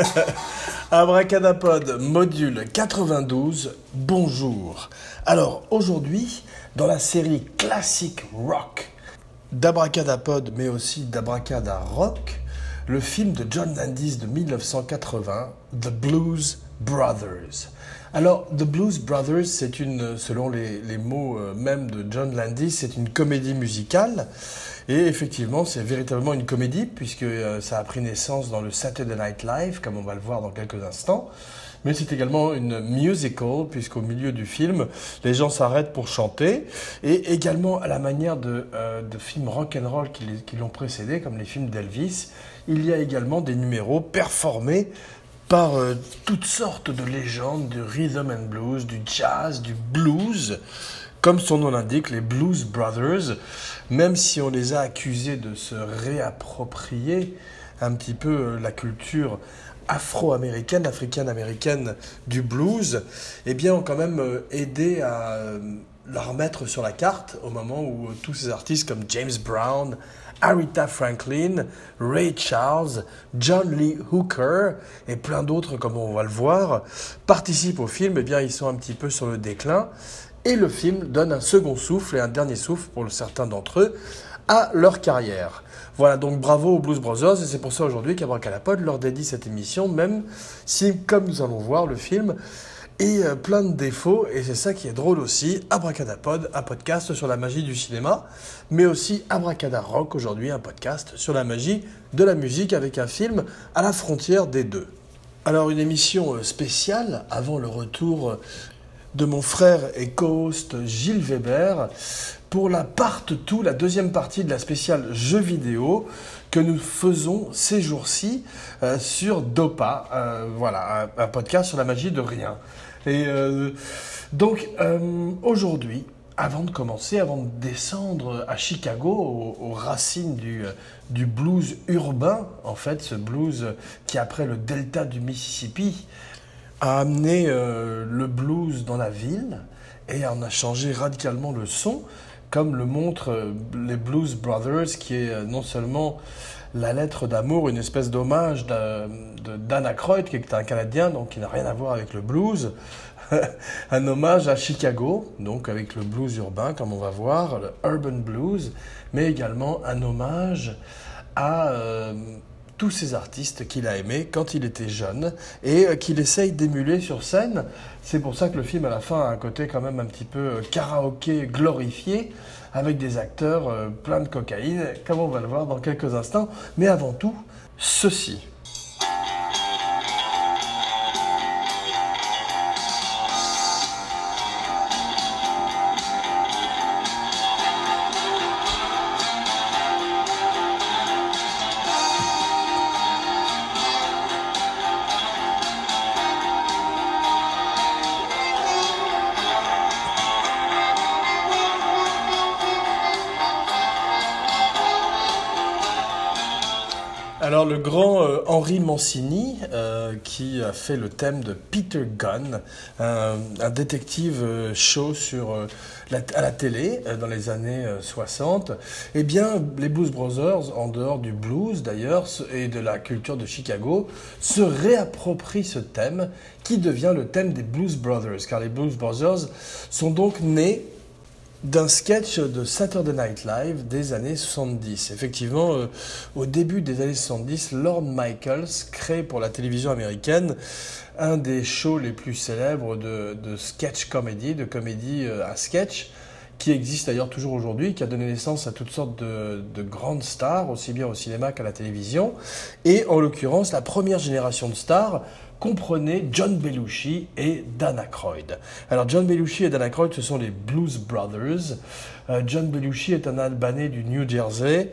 Abracadapod, module 92, bonjour. Alors aujourd'hui, dans la série classique rock d'Abracadapod, mais aussi d'Abracada Rock, le film de John Landis de 1980, The Blues Brothers. Alors, The Blues Brothers, c'est une, selon les, mots euh, même de John Landis, c'est une comédie musicale. Et effectivement, c'est véritablement une comédie, puisque euh, ça a pris naissance dans le Saturday Night Live, comme on va le voir dans quelques instants. Mais c'est également une musical, puisqu'au milieu du film, les gens s'arrêtent pour chanter. Et également, à la manière de, euh, films rock and roll qui, qui l'ont précédé, comme les films d'Elvis, il y a également des numéros performés par euh, toutes sortes de légendes du rhythm and blues, du jazz, du blues, comme son nom l'indique, les Blues Brothers, même si on les a accusés de se réapproprier un petit peu euh, la culture afro-américaine, africaine-américaine du blues, eh bien, ont quand même euh, aidé à la remettre sur la carte au moment où tous ces artistes comme James Brown, Aretha Franklin, Ray Charles, John Lee Hooker et plein d'autres, comme on va le voir, participent au film, eh bien, ils sont un petit peu sur le déclin. Et le film donne un second souffle et un dernier souffle pour certains d'entre eux à leur carrière. Voilà, donc bravo aux Blues Brothers, et c'est pour ça aujourd'hui qu'Abracalapod leur dédie cette émission, même si, comme nous allons voir, le film et euh, plein de défauts, et c'est ça qui est drôle aussi. Abracadapod, un podcast sur la magie du cinéma, mais aussi Abracada Rock aujourd'hui, un podcast sur la magie de la musique avec un film à la frontière des deux. Alors une émission euh, spéciale avant le retour de mon frère et co-host Gilles Weber pour la part 2, la deuxième partie de la spéciale jeux vidéo que nous faisons ces jours-ci euh, sur Dopa, voilà, un, podcast sur la magie de rien. Et euh, donc, euh, aujourd'hui, avant de commencer, avant de descendre à Chicago, aux, racines du, euh, du, blues urbain, en fait, ce blues qui, après le delta du Mississippi, a amené le blues dans la ville et en a changé radicalement le son, comme le montrent les Blues Brothers, qui est non seulement la lettre d'amour, une espèce d'hommage de, Dan Aykroyd, qui est un Canadien, donc qui n'a rien à voir avec le blues. un hommage à Chicago, donc avec le blues urbain, comme on va voir, le urban blues, mais également un hommage à euh, tous ces artistes qu'il a aimés quand il était jeune et euh, qu'il essaye d'émuler sur scène. C'est pour ça que le film à la fin a un côté quand même un petit peu euh, karaoké glorifié avec des acteurs euh, pleins de cocaïne, comme on va le voir dans quelques instants. Mais avant tout, ceci. Le grand euh, Henri Mancini, euh, qui a fait le thème de Peter Gunn, un, détective euh, show sur, euh, à la télé euh, dans les années 60, eh bien les Blues Brothers, en dehors du blues d'ailleurs et de la culture de Chicago, se réapproprient ce thème qui devient le thème des Blues Brothers, car les Blues Brothers sont donc nés d'un sketch de Saturday Night Live des années 70. Effectivement, euh, au début des années 70, Lorne Michaels crée pour la télévision américaine un des shows les plus célèbres de, sketch comedy, de comédie euh, à sketch, qui existe d'ailleurs toujours aujourd'hui, qui a donné naissance à toutes sortes de grandes stars, aussi bien au cinéma qu'à la télévision. Et en l'occurrence, la première génération de stars comprenait John Belushi et Dan Aykroyd. Alors John Belushi et Dan Aykroyd, ce sont les Blues Brothers. Euh, John Belushi est un Albanais du New Jersey.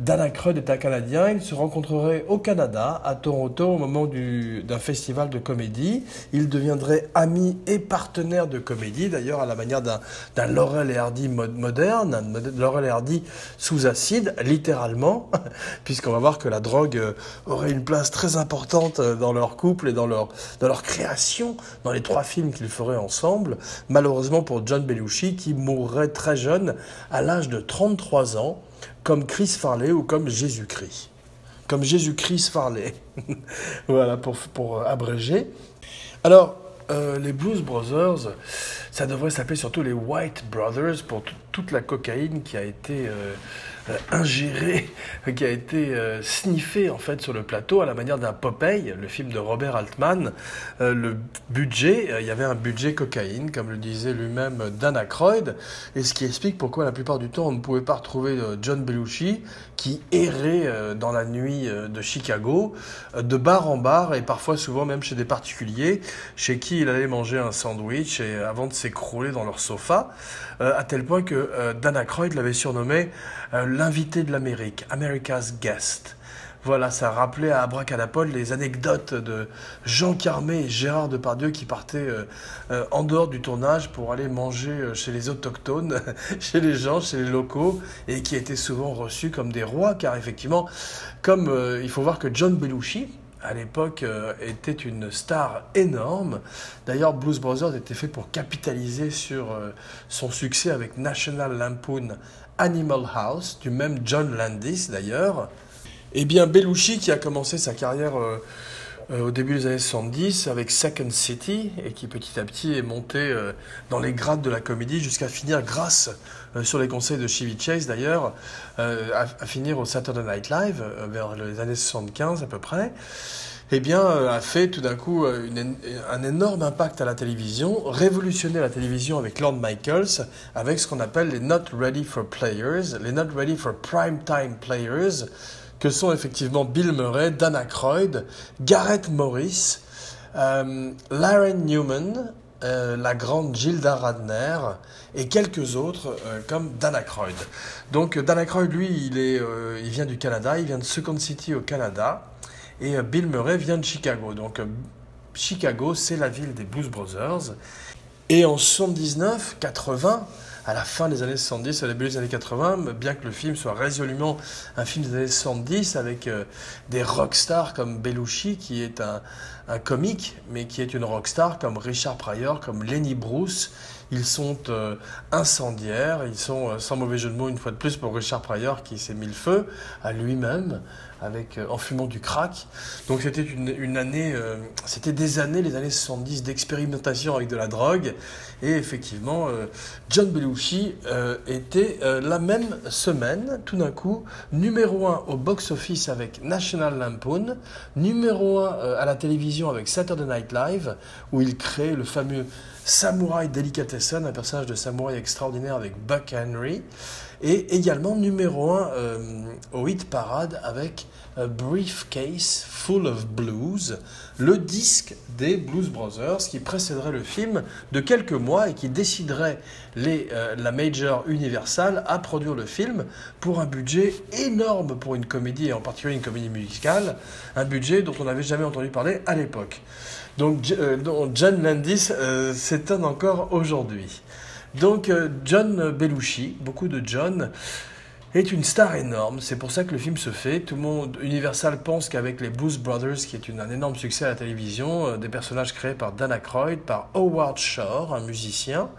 Dan Aykroyd est un Canadien. Ils se rencontreraient au Canada, à Toronto, au moment d'un festival de comédie. Ils deviendraient amis et partenaires de comédie, d'ailleurs à la manière d'un Laurel et Hardy moderne, un Laurel et Hardy sous acide, littéralement, puisqu'on va voir que la drogue euh, aurait une place très importante euh, dans leur couple et dans leur, dans leur création, dans les trois films qu'ils feraient ensemble. Malheureusement pour John Belushi, qui mourrait très jeune, à l'âge de 33 ans, comme Chris Farley ou comme Jésus-Christ. comme Jésus-Christ Farley. voilà, pour, pour abréger. Alors, euh, les Blues Brothers, ça devrait s'appeler surtout les White Brothers pour toute la cocaïne qui a été euh, euh, ingérée, qui a été sniffée en fait sur le plateau à la manière d'un Popeye, le film de Robert Altman. le budget, il y avait un budget cocaïne, comme le disait lui-même Dan Aykroyd, et ce qui explique pourquoi la plupart du temps on ne pouvait pas retrouver John Belushi qui errait dans la nuit de Chicago, de bar en bar et parfois souvent même chez des particuliers, chez qui il allait manger un sandwich et avant de s'écrouler dans leur sofa, euh, à tel point que euh, Dan Aykroyd l'avait surnommé euh, l'invité de l'Amérique, America's Guest. Voilà, ça rappelait à Abracadapod les anecdotes de Jean Carmé et Gérard Depardieu qui partaient en dehors du tournage pour aller manger chez les autochtones, chez les gens, chez les locaux, et qui étaient souvent reçus comme des rois, car effectivement, comme il faut voir que John Belushi, à l'époque euh, était une star énorme. D'ailleurs, Blues Brothers était fait pour capitaliser sur euh, son succès avec National Lampoon Animal House, du même John Landis d'ailleurs. Eh bien, Belushi, qui a commencé sa carrière euh, au début des années 70 avec Second City, et qui petit à petit est monté dans les grades de la comédie jusqu'à finir grâce sur les conseils de Chevy Chase d'ailleurs, euh, à, finir au Saturday Night Live, euh, vers les années 75 à peu près, eh bien, a fait tout d'un coup un énorme impact à la télévision, révolutionné la télévision avec Lord Michaels, avec ce qu'on appelle les Not Ready for Players, les Not Ready for Prime Time Players, que sont effectivement Bill Murray, Dana Aykroyd, Garrett Morris, Larry Newman, euh, la grande Gilda Radner et quelques autres euh, comme Dan Aykroyd. Donc Dan Aykroyd, lui, il, est, euh, il vient du Canada, il vient de Second City au Canada et Bill Murray vient de Chicago. Donc Chicago, c'est la ville des Blues Brothers. Et en 79, 80, à la fin des années 70, au début des années 80, bien que le film soit résolument un film des années 70 avec des rockstars comme Belushi, qui est un, un comique, mais qui est une rockstar comme Richard Pryor, comme Lenny Bruce. Ils sont euh, incendiaires, ils sont, euh, sans mauvais jeu de mots, une fois de plus pour Richard Pryor qui s'est mis le feu à lui-même avec, euh, en fumant du crack. Donc c'était une, année, c'était des années, les années 70 d'expérimentation avec de la drogue. Et effectivement, John Belushi était la même semaine, tout d'un coup, numéro un au box-office avec National Lampoon, numéro un à la télévision avec Saturday Night Live, où il crée le fameux Samouraï Delicatessen, un personnage de samouraï extraordinaire avec Buck Henry, et également numéro 1 euh, au hit parade avec a Briefcase Full of Blues, le disque des Blues Brothers qui précéderait le film de quelques mois et qui déciderait les, euh, la Major Universal à produire le film pour un budget énorme pour une comédie et en particulier une comédie musicale, un budget dont on n'avait jamais entendu parler à l'époque. Donc, euh, John Landis s'étonne encore aujourd'hui. Donc John Belushi, beaucoup de John, est une star énorme. C'est pour ça que le film se fait. Tout le monde, Universal pense qu'avec les Blues Brothers, qui est un énorme succès à la télévision, euh, des personnages créés par Dana Aykroyd, par Howard Shore, un musicien,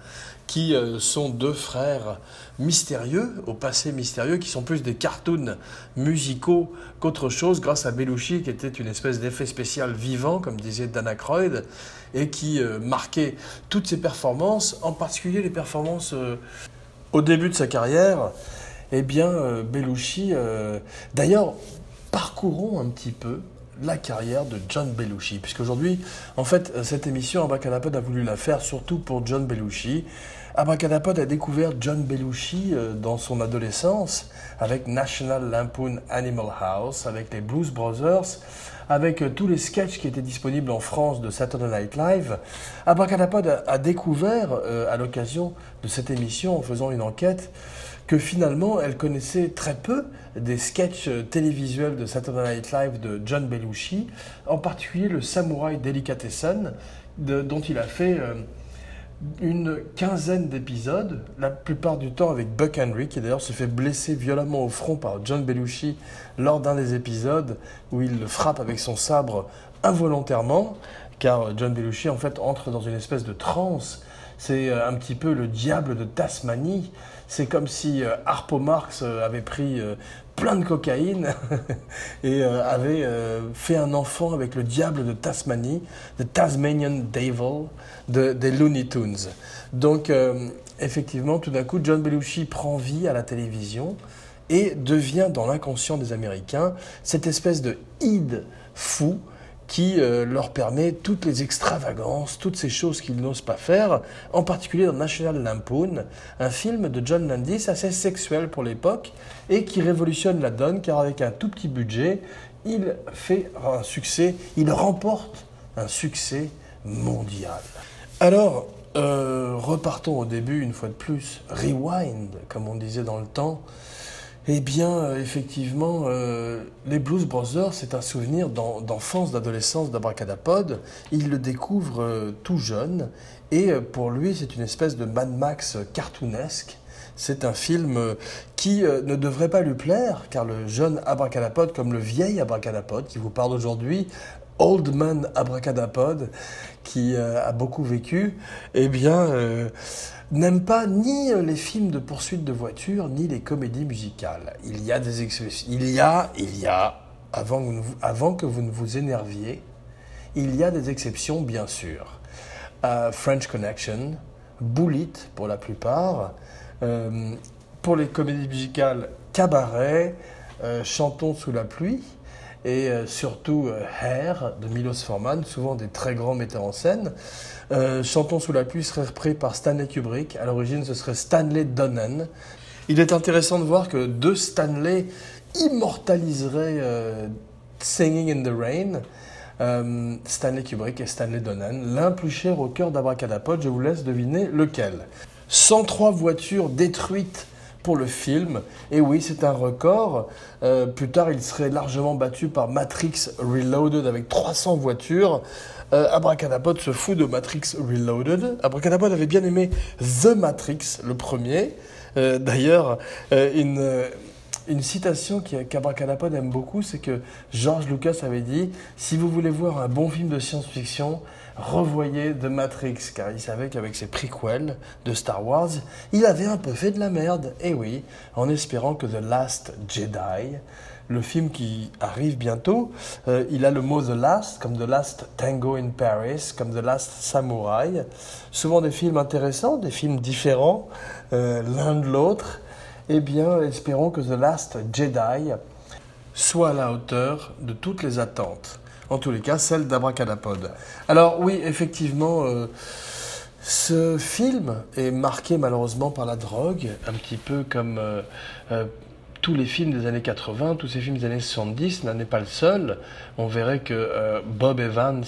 qui euh, sont deux frères mystérieux, au passé mystérieux, qui sont plus des cartoons musicaux qu'autre chose, grâce à Belushi, qui était une espèce d'effet spécial vivant, comme disait Dana Aykroyd, et qui euh, marquait toutes ses performances, en particulier les performances au début de sa carrière eh bien, euh, euh, d'ailleurs, parcourons un petit peu la carrière de John Belushi, puisqu'aujourd'hui, en fait, euh, cette émission, Abracadapod a voulu la faire surtout pour John Belushi. Abracadapod a découvert John Belushi dans son adolescence avec National Lampoon Animal House, avec les Blues Brothers, avec tous les sketchs qui étaient disponibles en France de Saturday Night Live. Abracadapod a découvert, à l'occasion de cette émission, en faisant une enquête, que finalement elle connaissait très peu des sketchs télévisuels de Saturday Night Live de John Belushi, en particulier le Samouraï Delicatessen, dont il a fait euh, une quinzaine d'épisodes, la plupart du temps avec Buck Henry, qui d'ailleurs se fait blesser violemment au front par John Belushi lors d'un des épisodes où il le frappe avec son sabre involontairement, car John Belushi en fait entre dans une espèce de transe c'est un petit peu le diable de Tasmanie. C'est comme si Harpo Marx avait pris plein de cocaïne et avait fait un enfant avec le diable de Tasmanie, The Tasmanian Devil, de, des Looney Tunes. Donc, effectivement, tout d'un coup, John Belushi prend vie à la télévision et devient dans l'inconscient des Américains cette espèce de id fou qui euh, leur permet toutes les extravagances, toutes ces choses qu'ils n'osent pas faire, en particulier dans National Lampoon, un film de John Landis assez sexuel pour l'époque et qui révolutionne la donne car avec un tout petit budget, il fait un succès, il remporte un succès mondial. Alors, euh, repartons au début une fois de plus, rewind, comme on disait dans le temps. Eh bien, euh, effectivement, euh, les Blues Brothers, c'est un souvenir d'enfance, d'adolescence d'Abracadapod. Il le découvre tout jeune et pour lui, c'est une espèce de Mad Max cartoonesque. C'est un film qui ne devrait pas lui plaire, car le jeune Abracadapod, comme le vieil Abracadapod qui vous parle aujourd'hui, Old Man Abracadapod, qui euh, a beaucoup vécu, eh bien, euh, n'aime pas ni les films de poursuite de voitures, ni les comédies musicales. Il y a des exceptions. Il y a, il y a, avant que, vous, avant que vous ne vous énerviez, il y a des exceptions, bien sûr. Euh, French Connection, Bullet pour la plupart. Pour les comédies musicales, Cabaret, Chantons sous la pluie et euh, surtout euh, Hair de Milos Forman, souvent des très grands metteurs en scène. Euh, Chantons sous la pluie serait repris par Stanley Kubrick. À l'origine, ce serait Stanley Donen. Il est intéressant de voir que deux Stanley immortaliseraient Singing in the Rain. Stanley Kubrick et Stanley Donen, l'un plus cher au cœur d'Abracadapod, je vous laisse deviner lequel. 103 voitures détruites pour le film. Et oui, c'est un record. Euh, plus tard, il serait largement battu par Matrix Reloaded avec 300 voitures. Euh, se fout de Matrix Reloaded. Abracadapod avait bien aimé The Matrix, le premier. Euh, d'ailleurs, une, une citation qu'Abracadapod aime beaucoup, c'est que George Lucas avait dit Si vous voulez voir un bon film de science-fiction, revoyez The Matrix, car il savait qu'avec ses prequels de Star Wars, il avait un peu fait de la merde. Et oui, en espérant que The Last Jedi, le film qui arrive bientôt, euh, il a le mot The Last, comme The Last Tango in Paris, comme The Last Samurai. Souvent des films intéressants, des films différents euh, l'un de l'autre. Eh bien, espérons que The Last Jedi soit à la hauteur de toutes les attentes en tous les cas celle d'Abracadapod. Alors oui, effectivement, euh, ce film est marqué malheureusement par la drogue, un petit peu comme euh, euh, tous les films des années 80, tous ces films des années 70, n'en est pas le seul. On verrait que Bob Evans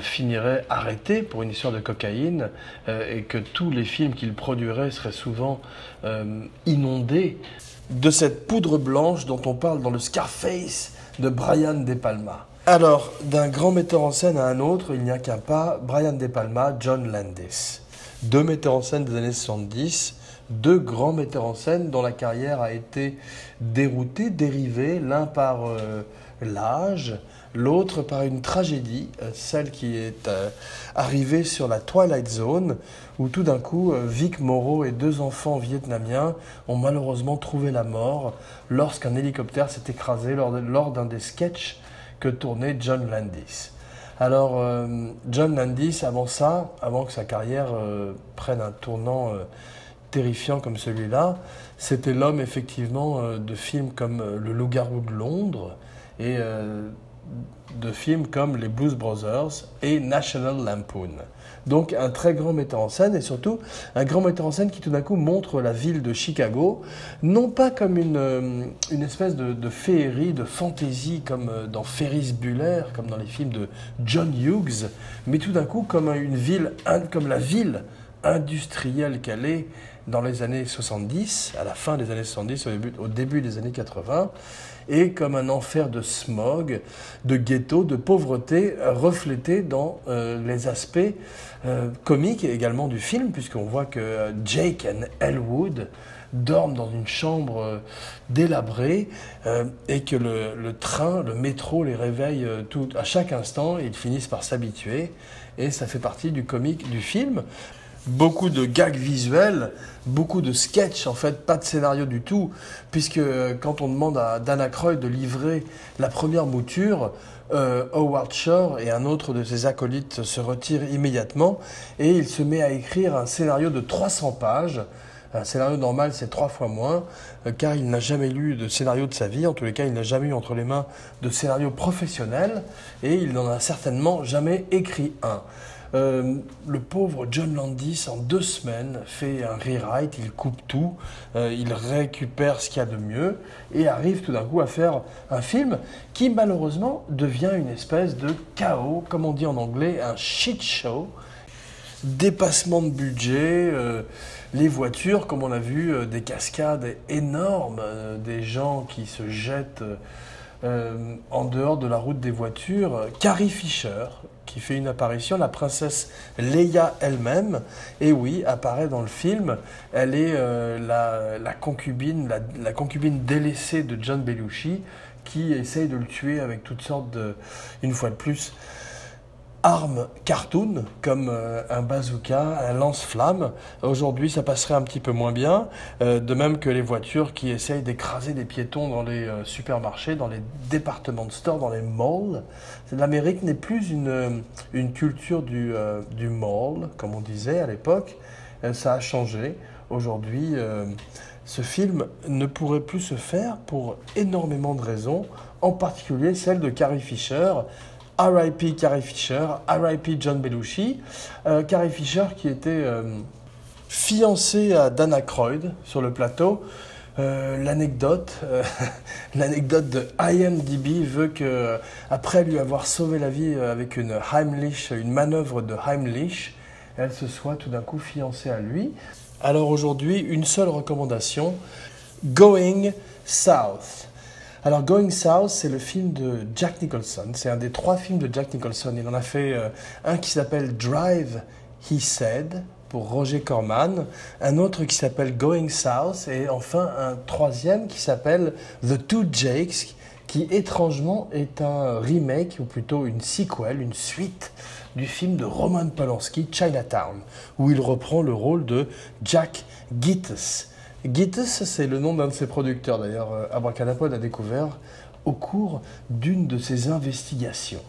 finirait arrêté pour une histoire de cocaïne et que tous les films qu'il produirait seraient souvent inondés de cette poudre blanche dont on parle dans le Scarface de Brian De Palma. Alors, d'un grand metteur en scène à un autre, il n'y a qu'un pas, Brian De Palma, John Landis. Deux metteurs en scène des années 70, deux grands metteurs en scène dont la carrière a été déroutée, dérivée, l'un par euh, l'âge, l'autre par une tragédie, euh, celle qui est euh, arrivée sur la Twilight Zone, où tout d'un coup, Vic Moreau et deux enfants vietnamiens ont malheureusement trouvé la mort lorsqu'un hélicoptère s'est écrasé lors, d'un des sketchs que tournait John Landis. Alors, euh, John Landis, avant ça, avant que sa carrière euh, prenne un tournant euh, terrifiant comme celui-là, c'était l'homme effectivement de films comme Le Loup-garou de Londres et de films comme Les Blues Brothers et National Lampoon. Donc un très grand metteur en scène et surtout un grand metteur en scène qui tout d'un coup montre la ville de Chicago, non pas comme une, euh, une espèce de, féerie, de fantaisie comme euh, dans Ferris Bueller, comme dans les films de John Hughes, mais tout d'un coup comme une ville, comme la ville industrielle qu'elle est dans les années 70, à la fin des années 70, au début, au début des années 80, et comme un enfer de smog, de ghetto, de pauvreté reflété dans euh, les aspects euh, comiques également du film, puisqu'on voit que euh, Jake et Elwood dorment dans une chambre délabrée et que le, train, le métro les réveille tout, à chaque instant ils finissent par s'habituer et ça fait partie du comique du film. Beaucoup de gags visuels, beaucoup de sketchs, en fait, pas de scénario du tout, puisque euh, quand on demande à Dana Croy de livrer la première mouture, euh, Howard Shore et un autre de ses acolytes se retirent immédiatement et il se met à écrire un scénario de 300 pages. Un scénario normal, c'est trois fois moins, euh, car il n'a jamais lu de scénario de sa vie. En tous les cas, il n'a jamais eu entre les mains de scénario professionnel et il n'en a certainement jamais écrit un. Euh, le pauvre John Landis, en deux semaines, fait un rewrite, il coupe tout, euh, il récupère ce qu'il y a de mieux et arrive tout d'un coup à faire un film qui malheureusement devient une espèce de chaos, comme on dit en anglais, un shit show, dépassement de budget. Euh, les voitures, comme on a vu, des cascades énormes, des gens qui se jettent en dehors de la route des voitures. Carrie Fisher, qui fait une apparition, la princesse Leia elle-même, et oui, apparaît dans le film. Elle est euh, la, concubine, la, concubine délaissée de John Belushi, qui essaye de le tuer avec toutes sortes de, une fois de plus, armes cartoon comme euh, un bazooka, un lance-flamme. Aujourd'hui, ça passerait un petit peu moins bien, euh, de même que les voitures qui essayent d'écraser des piétons dans les euh, supermarchés, dans les départements de stores, dans les malls. L'Amérique n'est plus une, une culture du, du mall, comme on disait à l'époque. ça a changé. Aujourd'hui, ce film ne pourrait plus se faire pour énormément de raisons, en particulier celle de Carrie Fisher, R.I.P. Carrie Fisher, R.I.P. John Belushi. Euh, Carrie Fisher qui était euh, fiancée à Dana Croyd sur le plateau. Euh, l'anecdote, l'anecdote de IMDb veut que, après lui avoir sauvé la vie avec une Heimlich, une manœuvre de Heimlich, elle se soit tout d'un coup fiancée à lui. Alors aujourd'hui, une seule recommandation Going South. Alors Going South, c'est le film de Jack Nicholson. C'est un des trois films de Jack Nicholson. Il en a fait euh, un qui s'appelle Drive, He Said, pour Roger Corman, un autre qui s'appelle Going South, et enfin un troisième qui s'appelle The Two Jakes, qui étrangement est un remake, ou plutôt une sequel, une suite du film de Roman Polanski, Chinatown, où il reprend le rôle de Jack Gittis. Gittes, c'est le nom d'un de ses producteurs. D'ailleurs, euh, Abracadapod a découvert au cours d'une de ses investigations,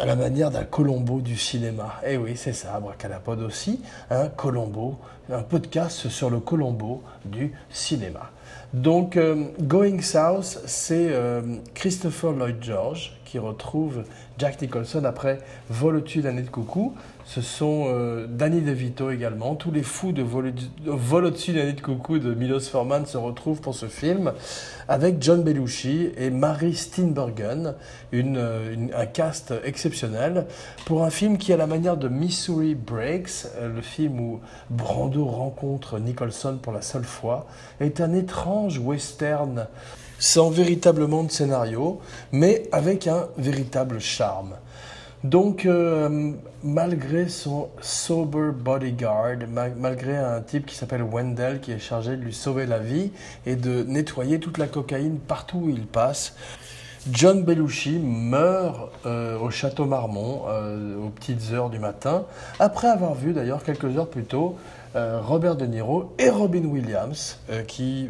à la manière d'un Colombo du cinéma. Eh oui, c'est ça, Abracadapod aussi, un Colombo, un podcast sur le Colombo du cinéma. Donc, euh, Going South, c'est euh, Christopher Lloyd George qui retrouve Jack Nicholson après Vol au-dessus de coucou. Ce sont euh, Danny DeVito également. Tous les fous de Vol, au-dessus nid de coucou de Milos Forman se retrouvent pour ce film avec John Belushi et Mary Steenburgen, euh, un cast exceptionnel pour un film qui, à la manière de Missouri Breaks, euh, le film où Brando rencontre Nicholson pour la seule fois, est un étrange western sans véritablement de scénario, mais avec un véritable charme. Donc, euh, malgré son sober bodyguard, malgré un type qui s'appelle Wendell qui est chargé de lui sauver la vie et de nettoyer toute la cocaïne partout où il passe, John Belushi meurt euh, au château Marmont euh, aux petites heures du matin, après avoir vu d'ailleurs quelques heures plus tôt Robert De Niro et Robin Williams, qui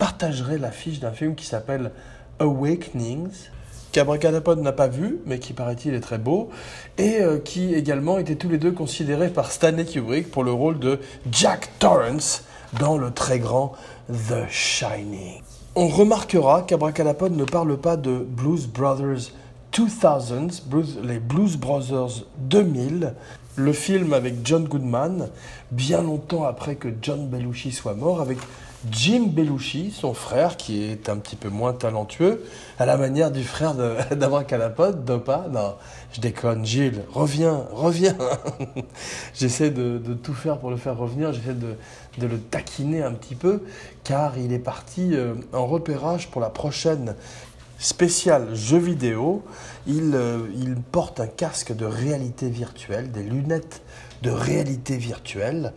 partageraient l'affiche d'un film qui s'appelle Awakenings, qu'Abracadapod n'a pas vu, mais qui paraît-il est très beau, et qui également étaient tous les deux considérés par Stanley Kubrick pour le rôle de Jack Torrance dans le très grand The Shining. On remarquera qu'Abracadapod ne parle pas de Blues Brothers 2000, les Blues Brothers 2000, le film avec John Goodman, bien longtemps après que John Belushi soit mort, avec Jim Belushi, son frère, qui est un petit peu moins talentueux, à la manière du frère d'Abracadapod, Dopa. Non, je déconne, Gilles, reviens, reviens. j'essaie de, tout faire pour le faire revenir, j'essaie de, le taquiner un petit peu, car il est parti euh, en repérage pour la prochaine spécial jeu vidéo. Euh, il, porte un casque de réalité virtuelle, des lunettes de réalité virtuelle,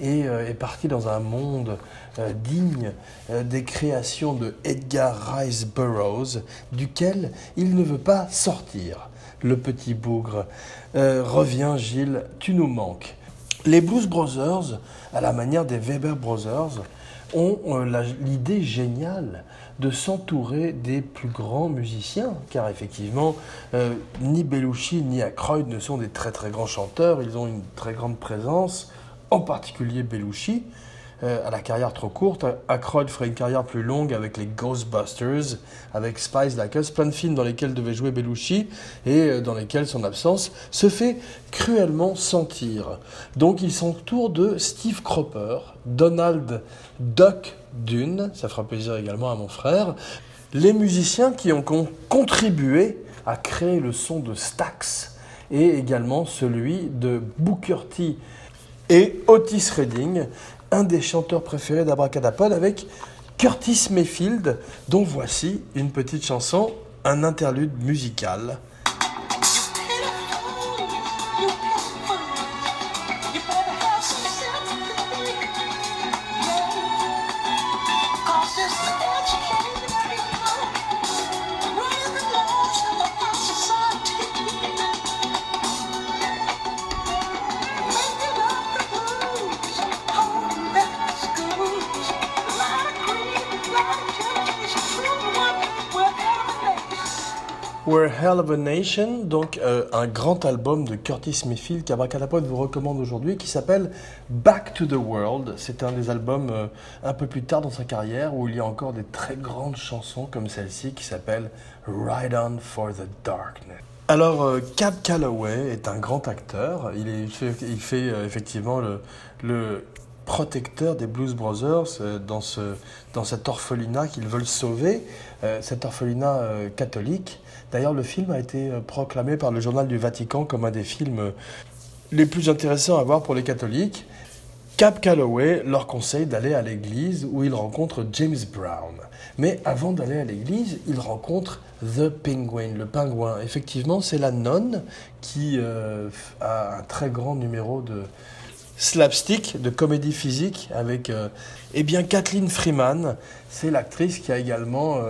et euh, est parti dans un monde euh, digne des créations de Edgar Rice Burroughs, duquel il ne veut pas sortir. Le petit bougre. reviens Gilles, tu nous manques. Les Blues Brothers, à la manière des Weber Brothers, ont euh, l'idée géniale de s'entourer des plus grands musiciens, car effectivement, euh, ni Belushi ni Aykroyd ne sont des très très grands chanteurs, ils ont une très grande présence, en particulier Belushi, euh, à la carrière trop courte. Aykroyd ferait une carrière plus longue avec les Ghostbusters, avec Spice Like Us, plein de films dans lesquels devait jouer Belushi et euh, dans lesquels son absence se fait cruellement sentir. Donc il s'entoure de Steve Cropper, Donald Duck Dune, ça fera plaisir également à mon frère, les musiciens qui ont contribué à créer le son de Stax et également celui de Booker T et Otis Redding, un des chanteurs préférés d'Abracadapod avec Curtis Mayfield, dont voici une petite chanson, un interlude musical. We're Hell of a Nation, donc euh, un grand album de Curtis Mayfield qu'Abracadapod vous recommande aujourd'hui qui s'appelle Back to the World. C'est un des albums euh, un peu plus tard dans sa carrière où il y a encore des très grandes chansons comme celle-ci qui s'appelle Ride On for the Darkness. Alors, euh, Cab Calloway est un grand acteur. Il, fait, effectivement le, protecteur des Blues Brothers dans, ce, dans cet orphelinat qu'ils veulent sauver, cet orphelinat catholique. D'ailleurs, le film a été euh, proclamé par le journal du Vatican comme un des films euh, les plus intéressants à voir pour les catholiques. Cap Calloway leur conseille d'aller à l'église où ils rencontrent James Brown. Mais avant d'aller à l'église, ils rencontrent The Penguin, le pingouin. Effectivement, c'est la nonne qui euh, a un très grand numéro de slapstick, de comédie physique avec eh bien Kathleen Freeman. C'est l'actrice qui a également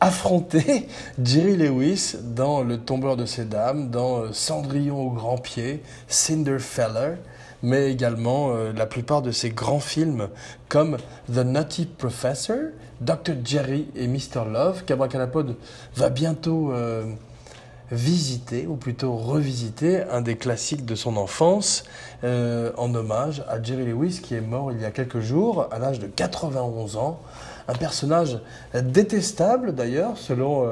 affronter Jerry Lewis dans Le tombeur de ces dames, dans euh, Cendrillon au grand pied, Cinderfella, mais également euh, la plupart de ses grands films comme The Nutty Professor, Dr. Jerry et Mr. Love, qu'Abracadapod va bientôt euh, visiter, ou plutôt revisiter, un des classiques de son enfance, en hommage à Jerry Lewis qui est mort il y a quelques jours, à l'âge de 91 ans un personnage détestable d'ailleurs, selon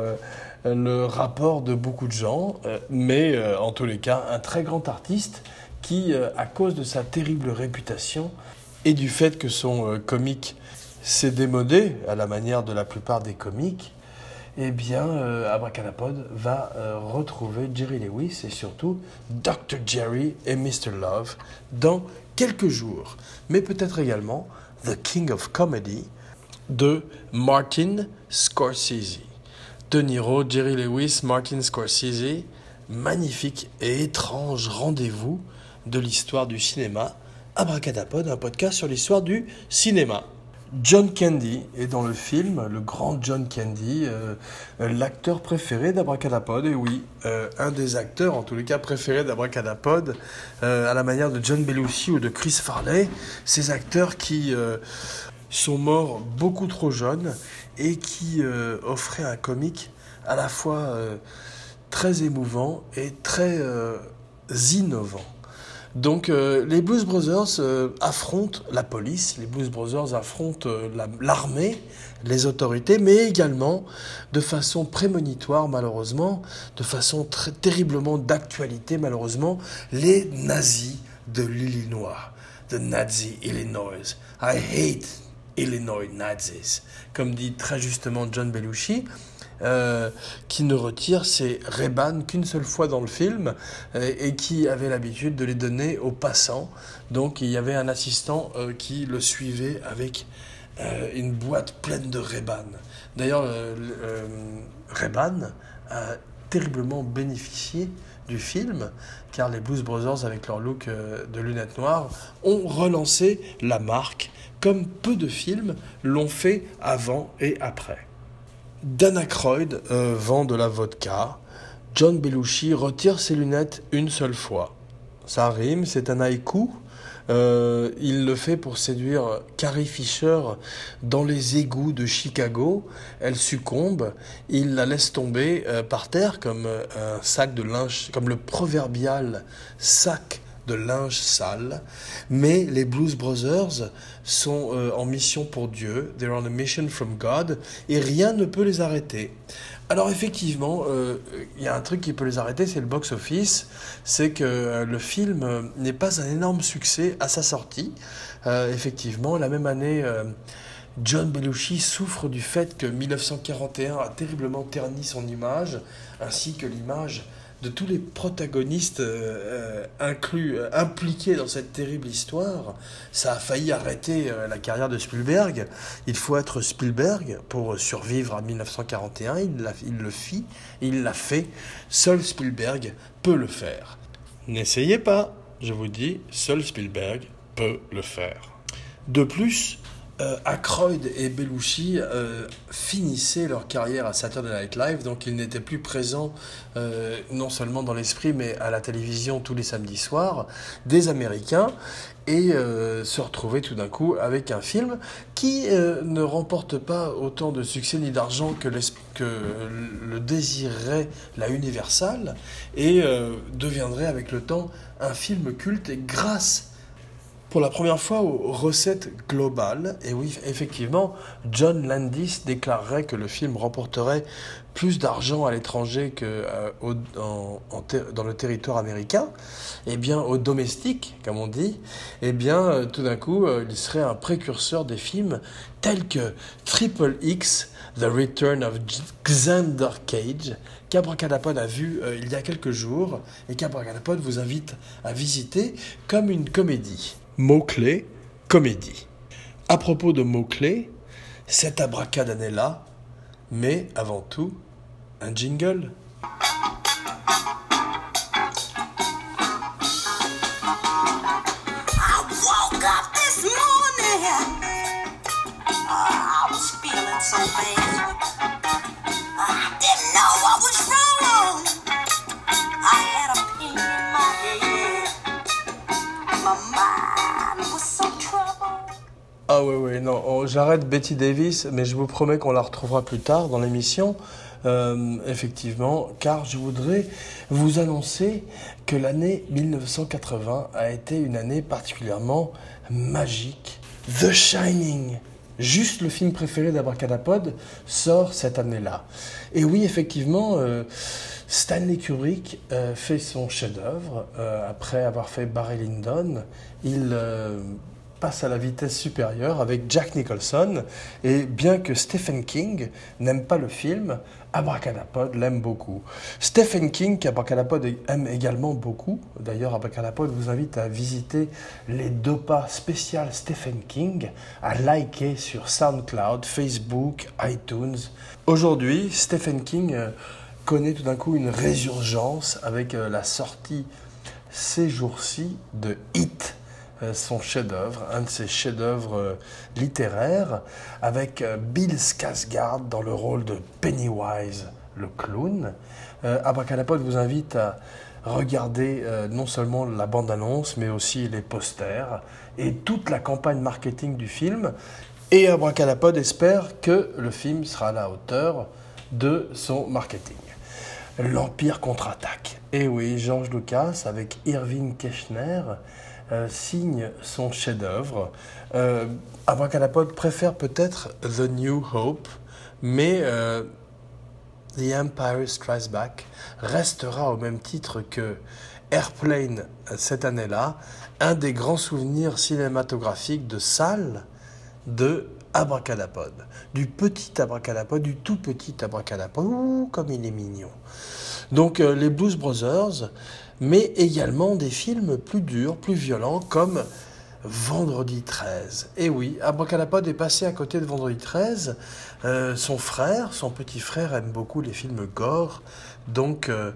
euh, le rapport de beaucoup de gens, euh, mais euh, en tous les cas un très grand artiste qui, à cause de sa terrible réputation et du fait que son comique s'est démodé à la manière de la plupart des comiques, eh bien, Abracadapod va retrouver Jerry Lewis et surtout Dr. Jerry et Mr. Love dans quelques jours. Mais peut-être également The King of Comedy, de Martin Scorsese. De Niro, Jerry Lewis, Martin Scorsese, magnifique et étrange rendez-vous de l'histoire du cinéma. Abracadapod, un podcast sur l'histoire du cinéma. John Candy est dans le film, le grand John Candy, euh, l'acteur préféré d'Abracadapod, et oui, euh, un des acteurs, en tous les cas préférés d'Abracadapod, euh, à la manière de John Belushi ou de Chris Farley, ces acteurs qui sont morts beaucoup trop jeunes et qui euh, offraient un comique à la fois euh, très émouvant et très euh, innovant. Donc les Blues Brothers affrontent la police, les Blues Brothers affrontent l'armée, les autorités, mais également de façon prémonitoire malheureusement, de façon terriblement d'actualité malheureusement, les nazis de l'Illinois, the Nazi Illinois. I hate Illinois Nazis, comme dit très justement John Belushi, euh, qui ne retire ses Reban qu'une seule fois dans le film euh, et qui avait l'habitude de les donner aux passants. Donc il y avait un assistant euh, qui le suivait avec une boîte pleine de Reban. D'ailleurs, Reban a terriblement bénéficié du film, car les Blues Brothers, avec leur look de lunettes noires, ont relancé la marque comme peu de films l'ont fait avant et après. Dan Aykroyd euh, vend de la vodka. John Belushi retire ses lunettes une seule fois. Ça rime, c'est un haïku. Euh, il le fait pour séduire Carrie Fisher dans les égouts de Chicago. Elle succombe. Il la laisse tomber euh, par terre comme un sac de linge, comme le proverbial sac de linge sale. Mais les Blues Brothers sont euh, en mission pour Dieu. They're on a mission from God. Et rien ne peut les arrêter. Alors effectivement, euh, il y a un truc qui peut les arrêter, c'est le box-office. C'est que euh, le film n'est pas un énorme succès à sa sortie. effectivement, la même année... John Belushi souffre du fait que 1941 a terriblement terni son image, ainsi que l'image de tous les protagonistes euh, euh, inclus, euh, impliqués dans cette terrible histoire, ça a failli arrêter la carrière de Spielberg. Il faut être Spielberg pour survivre à 1941. Il, il le fit, il l'a fait. Seul Spielberg peut le faire. N'essayez pas, je vous dis, seul Spielberg peut le faire. De plus, euh, Aykroyd et Belushi euh, finissaient leur carrière à Saturday Night Live, donc ils n'étaient plus présents euh, non seulement dans l'esprit, mais à la télévision tous les samedis soirs, des Américains, et se retrouvaient tout d'un coup avec un film qui ne remporte pas autant de succès ni d'argent que, que, le désirait la Universal, et deviendrait avec le temps un film culte, et grâce pour la première fois aux recettes globales. Et oui, effectivement, John Landis déclarerait que le film remporterait plus d'argent à l'étranger que euh, dans le territoire américain. Eh bien, au domestique, comme on dit, eh bien, euh, tout d'un coup, euh, il serait un précurseur des films tels que Triple X, The Return of Xander Cage, qu'Abracadapod a vu il y a quelques jours et qu'Abracadapod vous invite à visiter comme une comédie. Mots-clés, comédie. À propos de mots-clés, cette abracadabra, mais avant tout, un jingle. Non, j'arrête Betty Davis, mais je vous promets qu'on la retrouvera plus tard dans l'émission, euh, effectivement, car je voudrais vous annoncer que l'année 1980 a été une année particulièrement magique. The Shining, juste le film préféré d'Abracadapod, sort cette année-là. Et oui, effectivement, euh, Stanley Kubrick euh, fait son chef-d'œuvre après avoir fait Barry Lyndon. Il passe à la vitesse supérieure avec Jack Nicholson. Et bien que Stephen King n'aime pas le film, Abracadapod l'aime beaucoup. Stephen King, qu'Abracadapod aime également beaucoup, d'ailleurs Abracadapod vous invite à visiter les deux pas spéciales Stephen King, à liker sur SoundCloud, Facebook, iTunes. Aujourd'hui, Stephen King euh, connaît tout d'un coup une résurgence avec euh, la sortie ces jours-ci de Hit son chef-d'œuvre, un de ses chefs-d'œuvre euh, littéraires, avec euh, Bill Skarsgård dans le rôle de Pennywise, le clown. Abracadapod vous invite à regarder non seulement la bande-annonce, mais aussi les posters et toute la campagne marketing du film. Et Abracadapod espère que le film sera à la hauteur de son marketing. L'Empire contre-attaque. Et oui, George Lucas avec Irving Keschner euh, signe son chef-d'œuvre. Euh, Abracadapod préfère peut-être The New Hope, mais euh, The Empire Strikes Back restera au même titre que Airplane cette année-là, un des grands souvenirs cinématographiques de salle de Abracadapod. Du petit Abracadapod, du tout petit Abracadapod. Ouh, comme il est mignon. Donc les Blues Brothers mais également des films plus durs, plus violents, comme Vendredi 13. Et oui, Abracadapod est passé à côté de Vendredi 13. Euh, son frère, son petit frère, aime beaucoup les films gore. Donc, euh,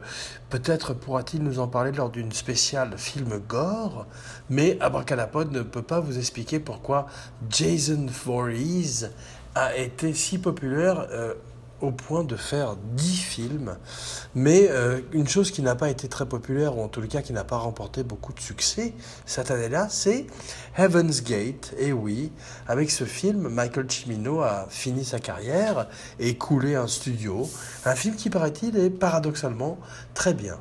peut-être pourra-t-il nous en parler lors d'une spéciale film gore. Mais Abracadapod ne peut pas vous expliquer pourquoi Jason Voorhees a été si populaire. Euh, au point de faire 10 films, mais euh, une chose qui n'a pas été très populaire, ou en tout cas qui n'a pas remporté beaucoup de succès cette année-là, c'est Heaven's Gate. Et oui, avec ce film, Michael Cimino a fini sa carrière et coulé un studio. Un film qui, paraît-il, est paradoxalement très bien.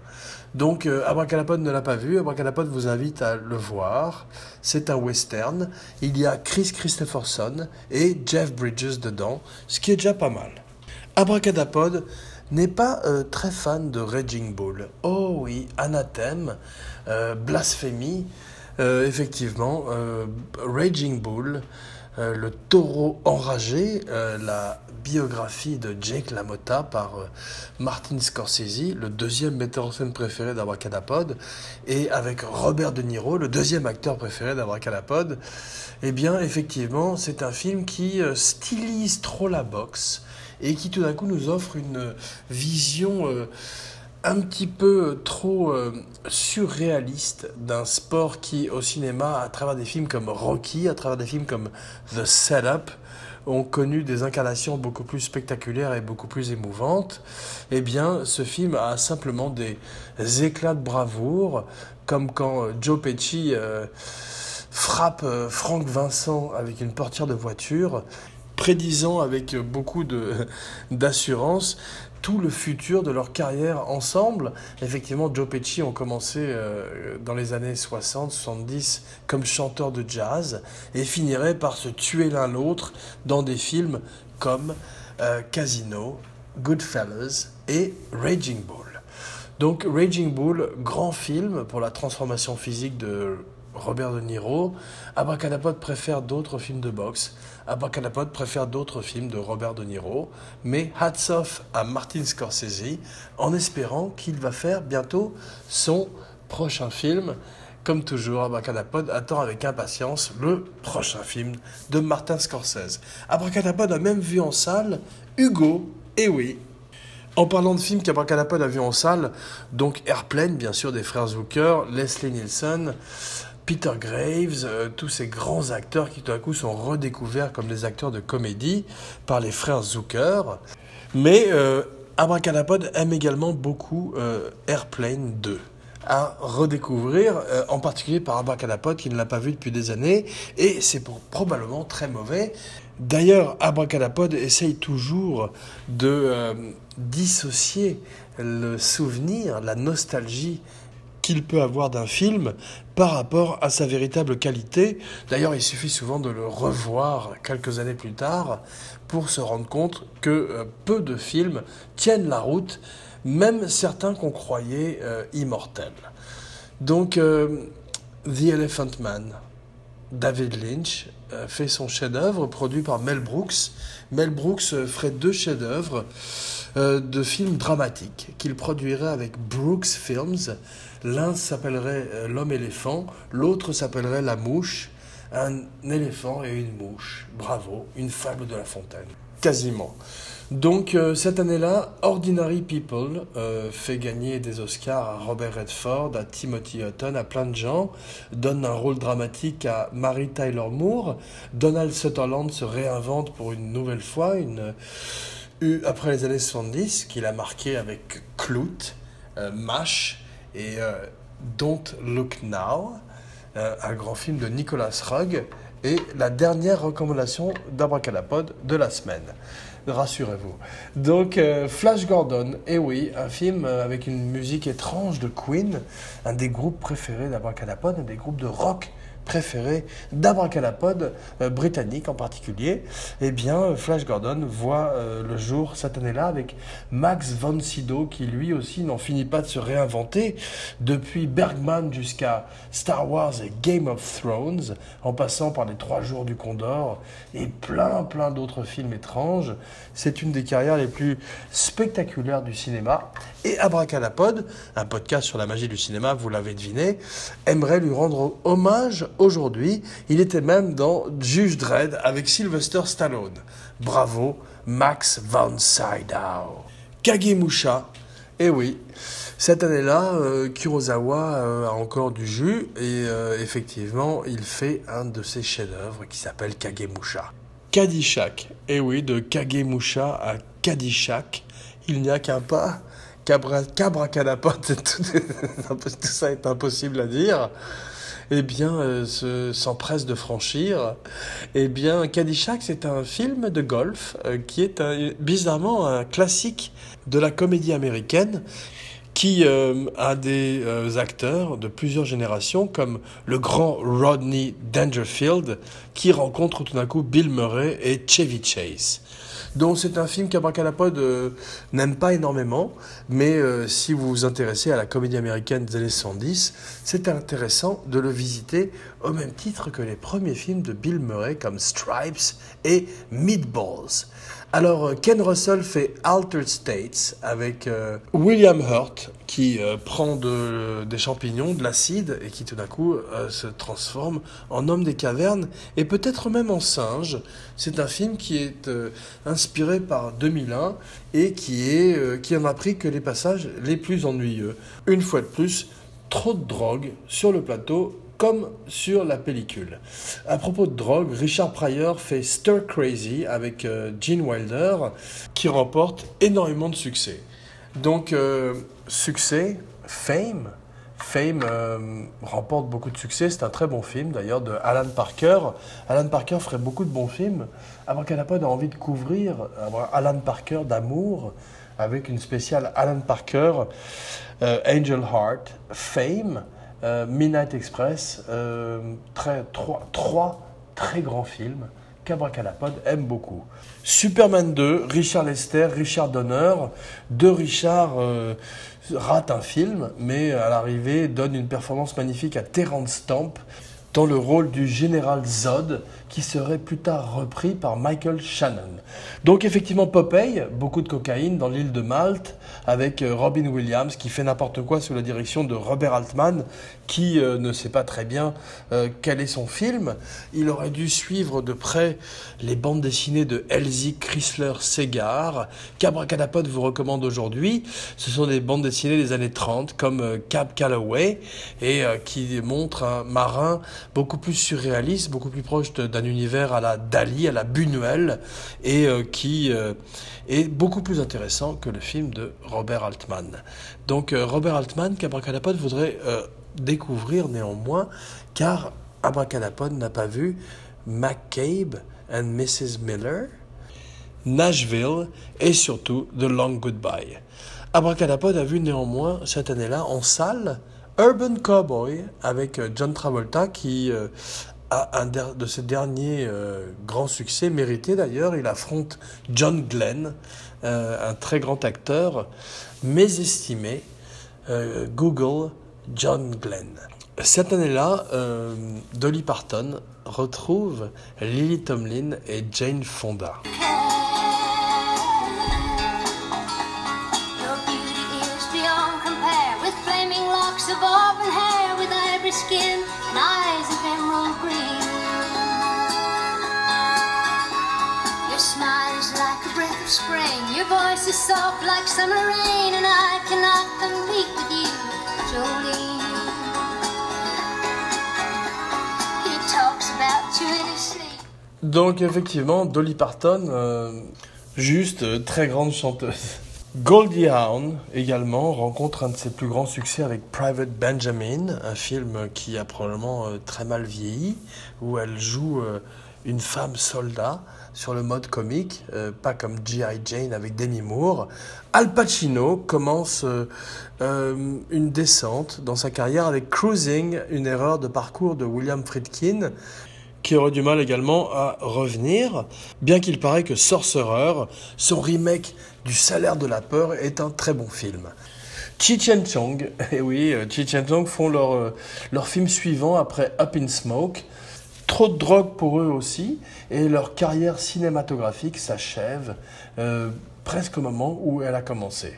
Donc, euh, Abracadapod ne l'a pas vu. Abracadapod vous invite à le voir. C'est un western. Il y a Chris Christopherson et Jeff Bridges dedans, ce qui est déjà pas mal. Abracadapod n'est pas euh, très fan de Raging Bull. Oh oui, anathème, euh, blasphémie. Euh, effectivement, Raging Bull, le taureau enragé, la biographie de Jake LaMotta par Martin Scorsese, le deuxième metteur en scène préféré d'Abracadapod, et avec Robert De Niro, le deuxième acteur préféré d'Abracadapod. Eh bien, effectivement, c'est un film qui stylise trop la boxe et qui tout d'un coup nous offre une vision euh, un petit peu trop euh, surréaliste d'un sport qui au cinéma, à travers des films comme Rocky, à travers des films comme The Setup, ont connu des incarnations beaucoup plus spectaculaires et beaucoup plus émouvantes, eh bien, ce film a simplement des éclats de bravoure, comme quand euh, Joe Pesci frappe Frank Vincent avec une portière de voiture prédisant avec beaucoup d'assurance tout le futur de leur carrière ensemble. Effectivement, Joe Pesci ont commencé euh, dans les années 60, 70 comme chanteurs de jazz et finiraient par se tuer l'un l'autre dans des films comme euh, Casino, Goodfellas et Raging Bull. Donc Raging Bull, grand film pour la transformation physique de Robert De Niro. Abracadapod préfère d'autres films de boxe. Abracadapod préfère d'autres films de Robert De Niro. Mais hats off à Martin Scorsese en espérant qu'il va faire bientôt son prochain film. Comme toujours, Abracadapod attend avec impatience le prochain film de Martin Scorsese. Abracadapod a même vu en salle Hugo, et oui, en parlant de films qu'Abracadapod a vu en salle, donc Airplane, bien sûr, des frères Zucker, Leslie Nielsen, Peter Graves, euh, tous ces grands acteurs qui tout à coup sont redécouverts comme des acteurs de comédie par les frères Zucker. Mais euh, Abracadapod aime également beaucoup euh, Airplane 2 à redécouvrir, euh, en particulier par Abracadapod qui ne l'a pas vu depuis des années, et c'est probablement très mauvais. D'ailleurs, Abracadapod essaye toujours de dissocier le souvenir, la nostalgie qu'il peut avoir d'un film par rapport à sa véritable qualité. D'ailleurs, il suffit souvent de le revoir quelques années plus tard pour se rendre compte que euh, peu de films tiennent la route, même certains qu'on croyait euh, immortels. Donc, euh, The Elephant Man, David Lynch fait son chef-d'œuvre produit par Mel Brooks. Mel Brooks ferait deux chefs-d'œuvre de films dramatiques qu'il produirait avec Brooks Films. L'un s'appellerait euh, l'homme éléphant, l'autre s'appellerait la mouche, un éléphant et une mouche. Bravo, une fable de La Fontaine. Quasiment. Donc euh, cette année-là, Ordinary People euh, fait gagner des Oscars à Robert Redford, à Timothy Hutton, à plein de gens, donne un rôle dramatique à Mary Tyler Moore. Donald Sutherland se réinvente pour une nouvelle fois, une, après les années 70, qu'il a marqué avec Clout, MASH, et euh, Don't Look Now, euh, un grand film de Nicolas Rugg, et la dernière recommandation d'Abracadapod de la semaine. Rassurez-vous. Donc, euh, Flash Gordon, et eh oui, un film avec une musique étrange de Queen, un des groupes préférés d'Abracadapod, un des groupes de rock préféré d'Abracadapod, euh, britannique en particulier, eh bien, Flash Gordon voit euh, le jour cette année-là avec Max von Sydow, qui lui aussi n'en finit pas de se réinventer, depuis Bergman jusqu'à Star Wars et Game of Thrones, en passant par les Trois Jours du Condor et plein, plein d'autres films étranges. C'est une des carrières les plus spectaculaires du cinéma. Et Abracadapod, un podcast sur la magie du cinéma, vous l'avez deviné, aimerait lui rendre hommage aujourd'hui. Il était même dans Juge Dredd avec Sylvester Stallone. Bravo, Max von Sydow. Kagemusha, eh oui, cette année-là, euh, Kurosawa euh, a encore du jus et euh, effectivement, il fait un de ses chefs-d'œuvre qui s'appelle Kagemusha. Kadishak, eh oui, de Kagemusha à Caddyshack, il n'y a qu'un pas, Cabra, Cabracanapod, tout, tout ça est impossible à dire eh bien, euh, s'empresse de franchir. Eh bien, Caddyshack, c'est un film de golf euh, qui est bizarrement un classique de la comédie américaine qui euh, a des acteurs de plusieurs générations, comme le grand Rodney Dangerfield, qui rencontre tout d'un coup Bill Murray et Chevy Chase. Donc c'est un film qu'Abracadapod euh, n'aime pas énormément, mais euh, si vous vous intéressez à la comédie américaine des années 110, c'est intéressant de le visiter au même titre que les premiers films de Bill Murray comme Stripes et Meatballs. Alors, euh, Ken Russell fait Altered States avec euh, William Hurt qui euh, prend des champignons, de l'acide et qui tout d'un coup se transforme en homme des cavernes et peut-être même en singe. C'est un film qui est inspiré par 2001 et qui, est, qui pris que les passages les plus ennuyeux. Une fois de plus, trop de drogue sur le plateau comme sur la pellicule. À propos de drogue, Richard Pryor fait Stir Crazy avec euh, Gene Wilder, qui remporte énormément de succès. Donc, euh, succès, fame. Fame euh, remporte beaucoup de succès. C'est un très bon film d'ailleurs de Alan Parker. Alan Parker ferait beaucoup de bons films. N'a pas envie de couvrir Alan Parker d'amour avec une spéciale Alan Parker, Angel Heart, Fame. Euh, Midnight Express, euh, très, trois, très grands films qu'Abracadapod aime beaucoup. Superman 2, Richard Lester, Richard Donner. De Richard euh, rate un film, mais à l'arrivée donne une performance magnifique à Terrence Stamp dans le rôle du général Zod, qui serait plus tard repris par Michael Shannon. Donc effectivement Popeye, beaucoup de cocaïne dans l'île de Malte, avec euh, Robin Williams qui fait n'importe quoi sous la direction de Robert Altman, qui euh, ne sait pas très bien euh, quel est son film. Il aurait dû suivre de près les bandes dessinées de Elsie Chrysler Segar, qu'Abracadapod vous recommande aujourd'hui. Ce sont des bandes dessinées des années 30 comme Cap Calloway et qui montrent un marin beaucoup plus surréaliste, beaucoup plus proche d'un univers à la Dali, à la Buñuel, et qui est beaucoup plus intéressant que le film de Robert Altman. Donc Robert Altman, qu'Abracadapod voudrait découvrir néanmoins, car Abracadapod n'a pas vu McCabe and Mrs. Miller, Nashville et surtout The Long Goodbye. Abracadapod a vu néanmoins cette année-là en salle Urban Cowboy avec euh, John Travolta qui euh, a un de ses derniers euh, grands succès, mérité d'ailleurs. Il affronte John Glenn, un très grand acteur, mésestimé. Google John Glenn. Cette année-là, euh, Dolly Parton retrouve Lily Tomlin et Jane Fonda. skin and eyes of emerald green. Your smile is like a breath of spring, your voice is soft like summer rain, and I cannot compete with you. Donc effectivement, Dolly Parton, euh, juste euh, très grande chanteuse. Goldie Hawn également rencontre un de ses plus grands succès avec Private Benjamin, un film qui a probablement euh, très mal vieilli, où elle joue une femme soldat sur le mode comique, euh, pas comme G.I. Jane avec Demi Moore. Al Pacino commence euh, euh, une descente dans sa carrière avec Cruising, une erreur de parcours de William Friedkin, qui aurait du mal également à revenir, bien qu'il paraît que Sorcerer, son remake du Salaire de la peur, est un très bon film. Cheech and Chong, et eh oui, Cheech and Chong font leur, leur film suivant après Up in Smoke, trop de drogue pour eux aussi, et leur carrière cinématographique s'achève euh, presque au moment où elle a commencé.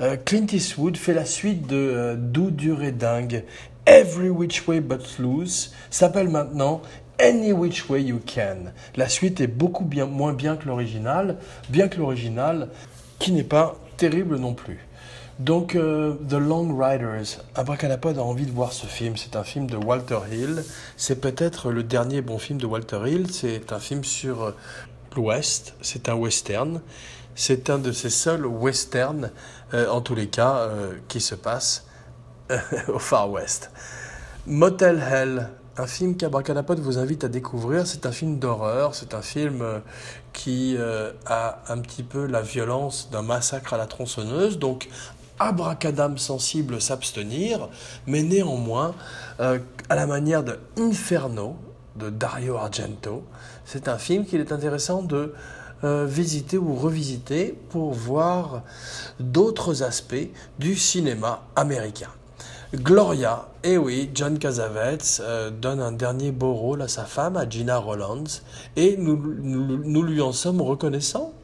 Euh, Clint Eastwood fait la suite de euh, et dingue, Every Which Way But Loose, s'appelle maintenant Any Which Way You Can. La suite est beaucoup moins bien que l'original, bien que l'original, qui n'est pas terrible non plus. Donc, euh, The Long Riders, Abracadapod a envie de voir ce film. C'est un film de Walter Hill. C'est peut-être le dernier bon film de Walter Hill. C'est un film sur euh, l'Ouest. C'est un western. C'est un de ces seuls westerns, euh, en tous les cas, qui se passe au Far West. Motel Hell, un film qu'Abracadapod vous invite à découvrir. C'est un film d'horreur, c'est un film qui a un petit peu la violence d'un massacre à la tronçonneuse, donc abracadam sensible s'abstenir, mais néanmoins, à la manière de Inferno de Dario Argento, c'est un film qu'il est intéressant de euh, visiter ou revisiter pour voir d'autres aspects du cinéma américain. Gloria, et eh oui, John Cassavetes euh, donne un dernier beau rôle à sa femme, à Gina Rollins, et nous, nous, lui en sommes reconnaissants.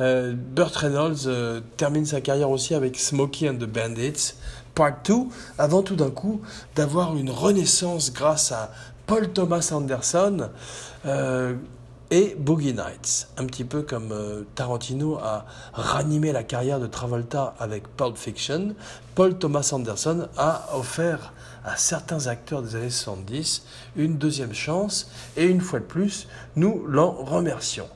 Euh, Burt Reynolds termine sa carrière aussi avec Smokey and the Bandits, Part 2, avant tout d'un coup d'avoir une renaissance grâce à Paul Thomas Anderson, et Boogie Nights, un petit peu comme euh, Tarantino a ranimé la carrière de Travolta avec Pulp Fiction, Paul Thomas Anderson a offert à certains acteurs des années 70 une deuxième chance et une fois de plus, nous l'en remercions.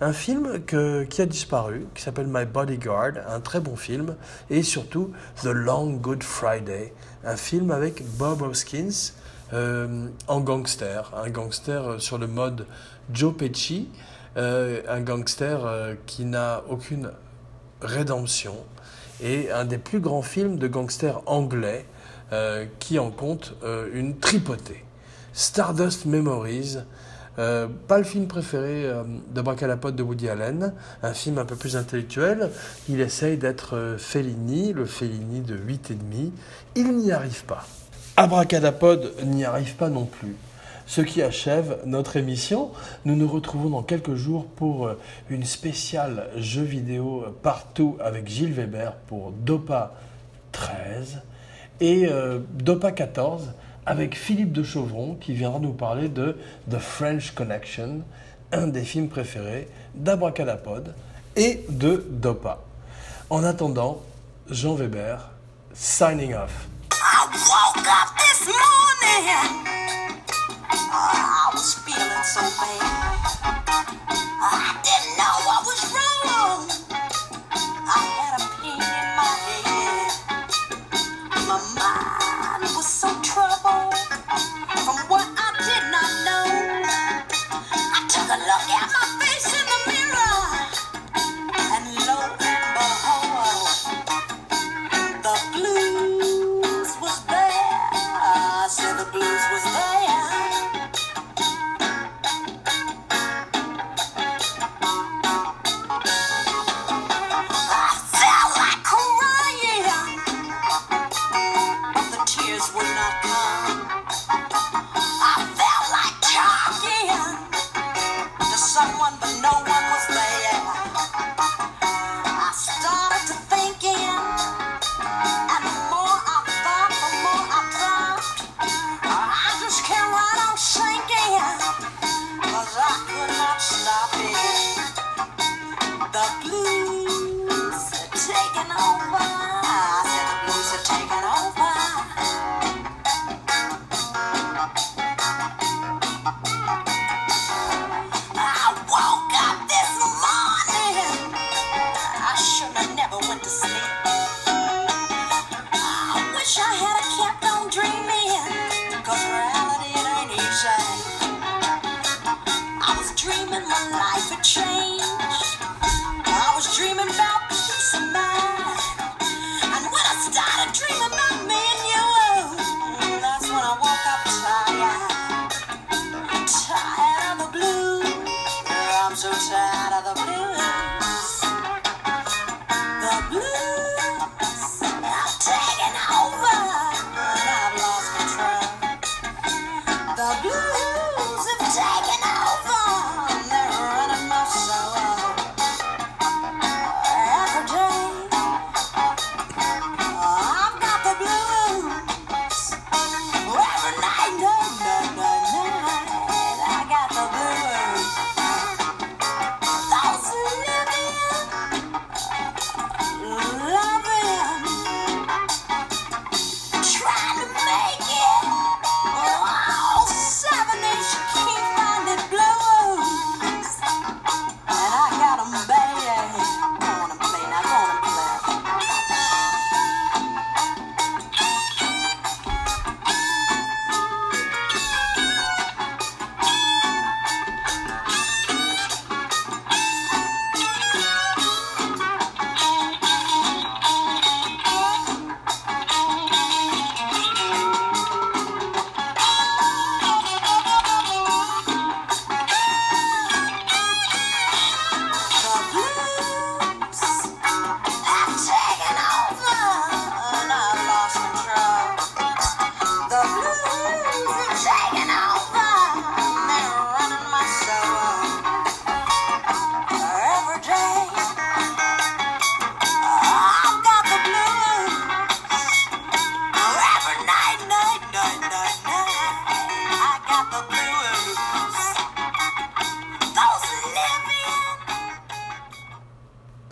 Un film qui a disparu, qui s'appelle My Bodyguard, un très bon film, et surtout The Long Good Friday, un film avec Bob Hoskins euh, en gangster, un gangster euh, sur le mode Joe Pesci, euh, un gangster qui n'a aucune rédemption, et un des plus grands films de gangsters anglais qui en compte une tripotée. Stardust Memories, pas le film préféré de Bracalapote de Woody Allen, un film un peu plus intellectuel. Il essaye d'être Fellini, le Fellini de 8,5. Il n'y arrive pas. Abracadapod n'y arrive pas non plus ce qui achève notre émission. Nous nous retrouvons dans quelques jours pour euh, une spéciale jeu vidéo partout avec Gilles Weber pour Dopa 13 et euh, Dopa 14 avec Philippe de Chauvron qui viendra nous parler de The French Connection, un des films préférés d'Abracadapod et de Dopa. En attendant, Jean Weber, signing off. I was feeling. I didn't know